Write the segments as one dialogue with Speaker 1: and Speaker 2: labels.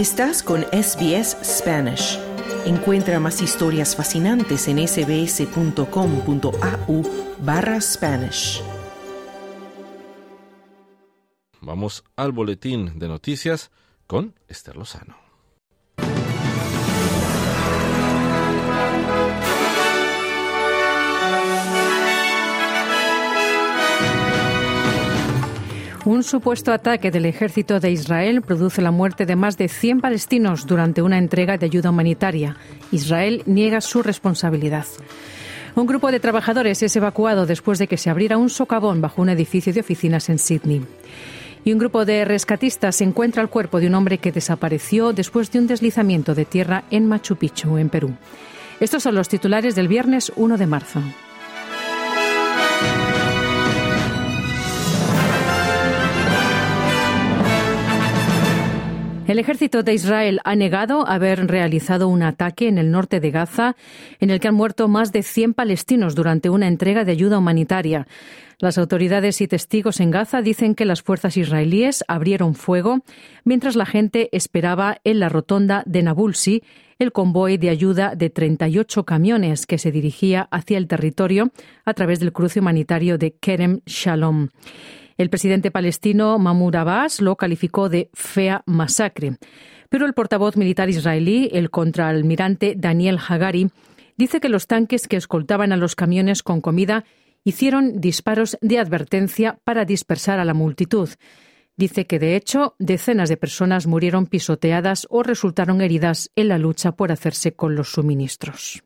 Speaker 1: Estás con SBS Spanish. Encuentra más historias fascinantes en sbs.com.au barra Spanish.
Speaker 2: Vamos al boletín de noticias con Esther Lozano.
Speaker 3: Un supuesto ataque del ejército de Israel produce la muerte de más de 100 palestinos durante una entrega de ayuda humanitaria. Israel niega su responsabilidad. Un grupo de trabajadores es evacuado después de que se abriera un socavón bajo un edificio de oficinas en Sydney. Y un grupo de rescatistas encuentra el cuerpo de un hombre que desapareció después de un deslizamiento de tierra en Machu Picchu, en Perú. Estos son los titulares del viernes 1 de marzo. El ejército de Israel ha negado haber realizado un ataque en el norte de Gaza en el que han muerto más de 100 palestinos durante una entrega de ayuda humanitaria. Las autoridades y testigos en Gaza dicen que las fuerzas israelíes abrieron fuego mientras la gente esperaba en la rotonda de Nabulsi el convoy de ayuda de 38 camiones que se dirigía hacia el territorio a través del cruce humanitario de Kerem Shalom. El presidente palestino Mahmoud Abbas lo calificó de fea masacre. Pero el portavoz militar israelí, el contraalmirante Daniel Hagari, dice que los tanques que escoltaban a los camiones con comida hicieron disparos de advertencia para dispersar a la multitud. Dice que, de hecho, decenas de personas murieron pisoteadas o resultaron heridas en la lucha por hacerse con los suministros.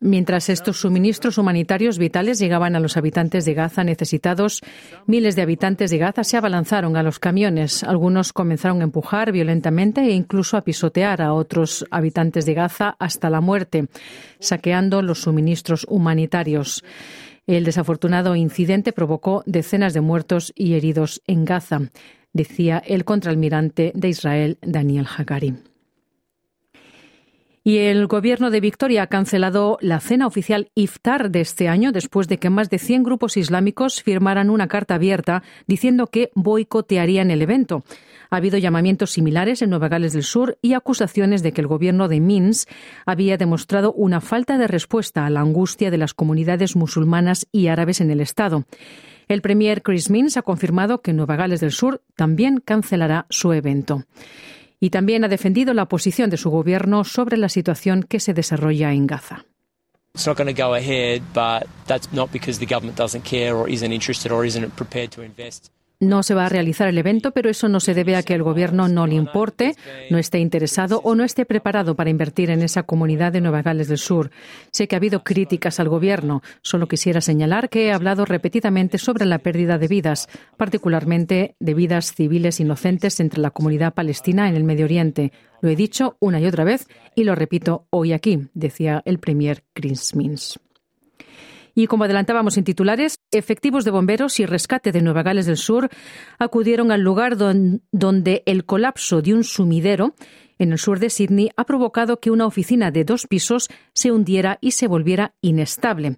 Speaker 3: Mientras estos suministros humanitarios vitales llegaban a los habitantes de Gaza necesitados, miles de habitantes de Gaza se abalanzaron a los camiones. Algunos comenzaron a empujar violentamente e incluso a pisotear a otros habitantes de Gaza hasta la muerte, saqueando los suministros humanitarios. El desafortunado incidente provocó decenas de muertos y heridos en Gaza, decía el contraalmirante de Israel, Daniel Hagari. Y el gobierno de Victoria ha cancelado la cena oficial Iftar de este año después de que más de 100 grupos islámicos firmaran una carta abierta diciendo que boicotearían el evento. Ha habido llamamientos similares en Nueva Gales del Sur y acusaciones de que el gobierno de Minsk había demostrado una falta de respuesta a la angustia de las comunidades musulmanas y árabes en el Estado. El premier Chris Minsk ha confirmado que Nueva Gales del Sur también cancelará su evento y también ha defendido la posición de su gobierno sobre la situación que se desarrolla en Gaza. No se va a realizar el evento, pero eso no se debe a que el gobierno no le importe, no esté interesado o no esté preparado para invertir en esa comunidad de Nueva Gales del Sur. Sé que ha habido críticas al gobierno. Solo quisiera señalar que he hablado repetidamente sobre la pérdida de vidas, particularmente de vidas civiles inocentes entre la comunidad palestina en el Medio Oriente. Lo he dicho una y otra vez y lo repito hoy aquí, decía el premier Chris Mins. Y como adelantábamos en titulares, efectivos de bomberos y rescate de Nueva Gales del Sur acudieron al lugar donde el colapso de un sumidero en el sur de Sydney ha provocado que una oficina de dos pisos se hundiera y se volviera inestable.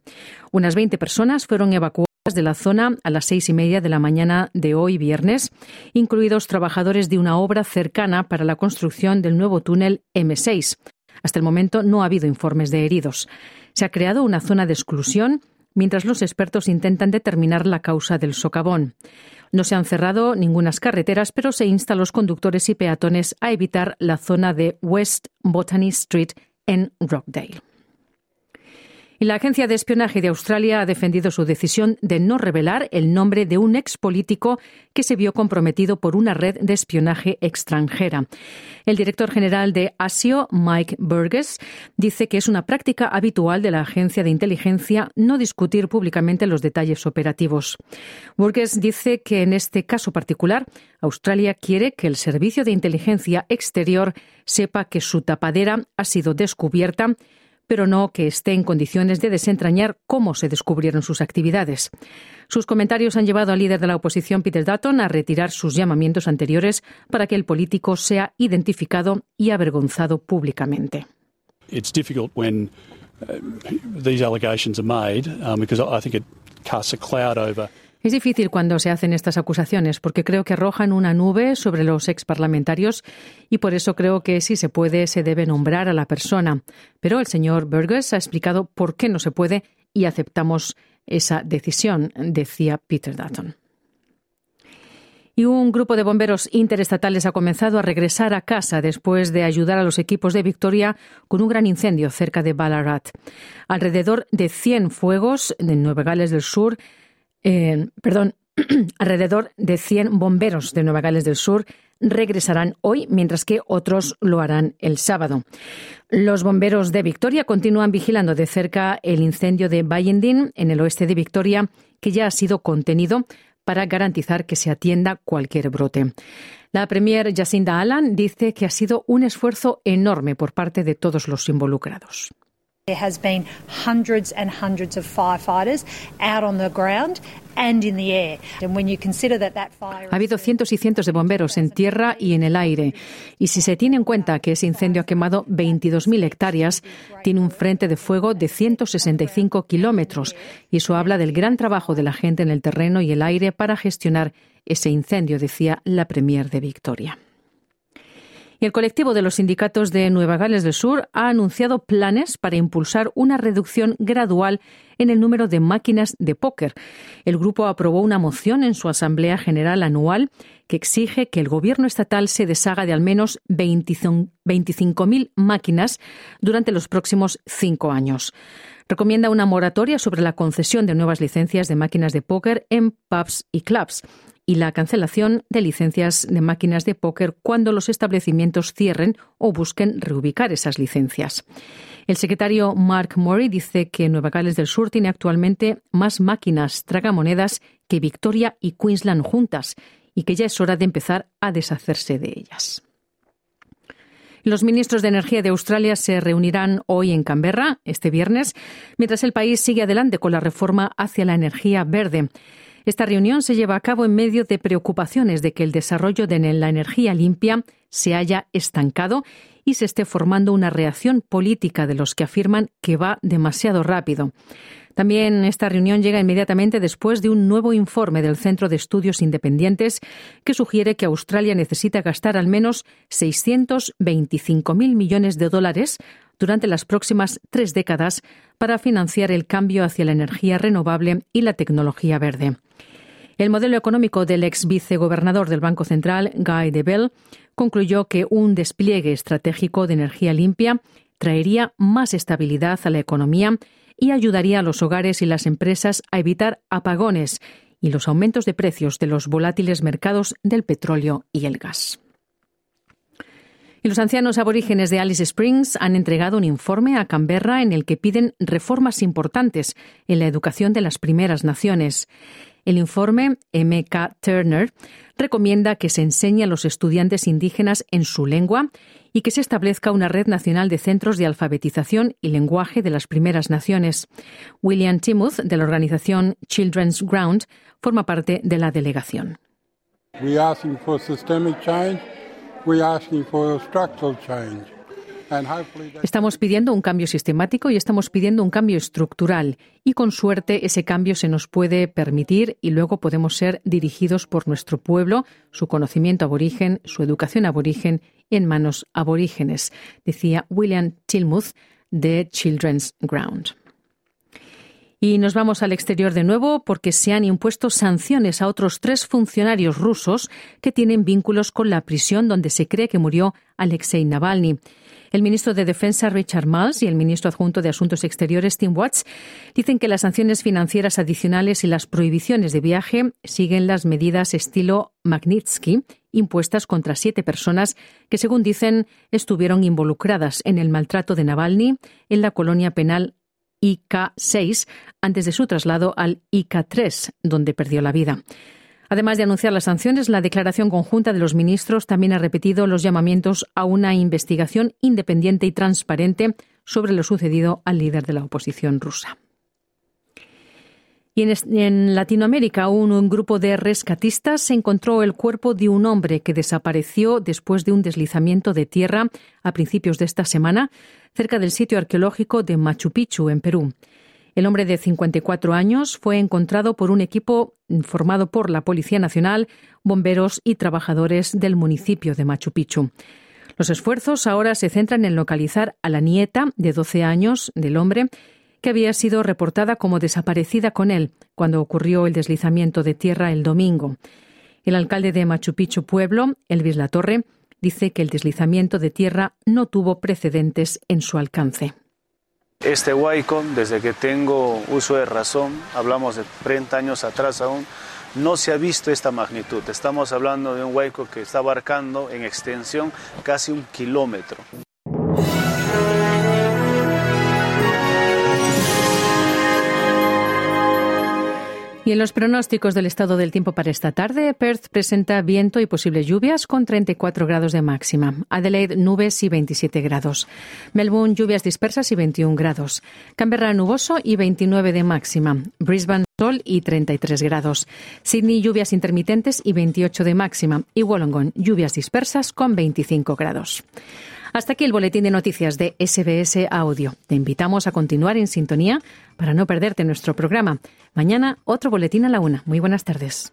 Speaker 3: Unas 20 personas fueron evacuadas de la zona a las seis y media de la mañana de hoy viernes, incluidos trabajadores de una obra cercana para la construcción del nuevo túnel M6. Hasta el momento no ha habido informes de heridos. Se ha creado una zona de exclusión mientras los expertos intentan determinar la causa del socavón. No se han cerrado ningunas carreteras, pero se insta a los conductores y peatones a evitar la zona de West Botany Street en Rockdale. Y la Agencia de Espionaje de Australia ha defendido su decisión de no revelar el nombre de un ex político que se vio comprometido por una red de espionaje extranjera. El director general de ASIO, Mike Burgess, dice que es una práctica habitual de la agencia de inteligencia no discutir públicamente los detalles operativos. Burgess dice que en este caso particular, Australia quiere que el servicio de inteligencia exterior sepa que su tapadera ha sido descubierta pero no que esté en condiciones de desentrañar cómo se descubrieron sus actividades. Sus comentarios han llevado al líder de la oposición, Peter Dutton, a retirar sus llamamientos anteriores para que el político sea identificado y avergonzado públicamente.
Speaker 4: It's difficult when uh, these allegations are made um, because I think it casts a cloud over
Speaker 3: Es difícil cuando se hacen estas acusaciones porque creo que arrojan una nube sobre los exparlamentarios y por eso creo que si se puede se debe nombrar a la persona. Pero el señor Burgess ha explicado por qué no se puede y aceptamos esa decisión, decía Peter Dutton. Y un grupo de bomberos interestatales ha comenzado a regresar a casa después de ayudar a los equipos de Victoria con un gran incendio cerca de Ballarat. Alrededor de 100 fuegos en Nueva Gales del Sur perdón, alrededor de 100 bomberos de Nueva Gales del Sur regresarán hoy, mientras que otros lo harán el sábado. Los bomberos de Victoria continúan vigilando de cerca el incendio de Bayendin, en el oeste de Victoria, que ya ha sido contenido para garantizar que se atienda cualquier brote. La premier Jacinda Allan dice que ha sido un esfuerzo enorme por parte de todos los involucrados. Ha habido cientos y cientos de bomberos en tierra y en el aire. Y si se tiene en cuenta que ese incendio ha quemado 22.000 hectáreas, tiene un frente de fuego de 165 kilómetros. Y eso habla del gran trabajo de la gente en el terreno y el aire para gestionar ese incendio, decía la Premier de Victoria. Y el colectivo de los sindicatos de Nueva Gales del Sur ha anunciado planes para impulsar una reducción gradual en el número de máquinas de póker. El grupo aprobó una moción en su Asamblea General anual que exige que el gobierno estatal se deshaga de al menos 25.000 máquinas durante los próximos cinco años. Recomienda una moratoria sobre la concesión de nuevas licencias de máquinas de póker en pubs y clubs y la cancelación de licencias de máquinas de póker cuando los establecimientos cierren o busquen reubicar esas licencias. El secretario Mark Murray dice que Nueva Gales del Sur tiene actualmente más máquinas tragamonedas que Victoria y Queensland juntas y que ya es hora de empezar a deshacerse de ellas. Los ministros de Energía de Australia se reunirán hoy en Canberra, este viernes, mientras el país sigue adelante con la reforma hacia la energía verde. Esta reunión se lleva a cabo en medio de preocupaciones de que el desarrollo de la energía limpia se haya estancado y se esté formando una reacción política de los que afirman que va demasiado rápido. También esta reunión llega inmediatamente después de un nuevo informe del Centro de Estudios Independientes que sugiere que Australia necesita gastar al menos 625.000 millones de dólares durante las próximas tres décadas para financiar el cambio hacia la energía renovable y la tecnología verde. El modelo económico del ex vicegobernador del Banco Central, Guy Debelle, concluyó que un despliegue estratégico de energía limpia traería más estabilidad a la economía y ayudaría a los hogares y las empresas a evitar apagones y los aumentos de precios de los volátiles mercados del petróleo y el gas. Y los ancianos aborígenes de Alice Springs han entregado un informe a Canberra en el que piden reformas importantes en la educación de las primeras naciones. El informe MK Turner recomienda que se enseñe a los estudiantes indígenas en su lengua y que se establezca una red nacional de centros de alfabetización y lenguaje de las primeras naciones. William Timuth, de la organización Children's Ground, forma parte de la delegación. Estamos pidiendo un cambio sistemático y estamos pidiendo un cambio estructural y con suerte ese cambio se nos puede permitir y luego podemos ser dirigidos por nuestro pueblo, su conocimiento aborigen, su educación aborigen en manos aborígenes, decía William Tilmuth de Children's Ground. Y nos vamos al exterior de nuevo porque se han impuesto sanciones a otros tres funcionarios rusos que tienen vínculos con la prisión donde se cree que murió Alexei Navalny. El ministro de Defensa Richard Marles y el ministro adjunto de Asuntos Exteriores Tim Watts dicen que las sanciones financieras adicionales y las prohibiciones de viaje siguen las medidas estilo Magnitsky impuestas contra siete personas que, según dicen, estuvieron involucradas en el maltrato de Navalny en la colonia penal IK-6 antes de su traslado al IK-3, donde perdió la vida. Además de anunciar las sanciones, la declaración conjunta de los ministros también ha repetido los llamamientos a una investigación independiente y transparente sobre lo sucedido al líder de la oposición rusa. Y en, Latinoamérica, un, grupo de rescatistas encontró el cuerpo de un hombre que desapareció después de un deslizamiento de tierra a principios de esta semana cerca del sitio arqueológico de Machu Picchu, en Perú. El hombre de 54 años fue encontrado por un equipo formado por la Policía Nacional, bomberos y trabajadores del municipio de Machu Picchu. Los esfuerzos ahora se centran en localizar a la nieta de 12 años del hombre que había sido reportada como desaparecida con él cuando ocurrió el deslizamiento de tierra el domingo. El alcalde de Machu Picchu Pueblo, Elvis Latorre, dice que el deslizamiento de tierra no tuvo precedentes en su alcance.
Speaker 5: Este huaico, desde que tengo uso de razón, hablamos de 30 años atrás aún, no se ha visto esta magnitud. Estamos hablando de un huaico que está abarcando en extensión casi un kilómetro.
Speaker 3: Y en los pronósticos del estado del tiempo para esta tarde, Perth presenta viento y posibles lluvias con 34 grados de máxima. Adelaide, nubes y 27 grados. Melbourne, lluvias dispersas y 21 grados. Canberra, nuboso y 29 de máxima. Brisbane, sol y 33 grados. Sydney, lluvias intermitentes y 28 de máxima. Y Wollongong, lluvias dispersas con 25 grados. Hasta aquí el boletín de noticias de SBS Audio. Te invitamos a continuar en sintonía para no perderte nuestro programa. Mañana otro boletín a la una. Muy buenas tardes.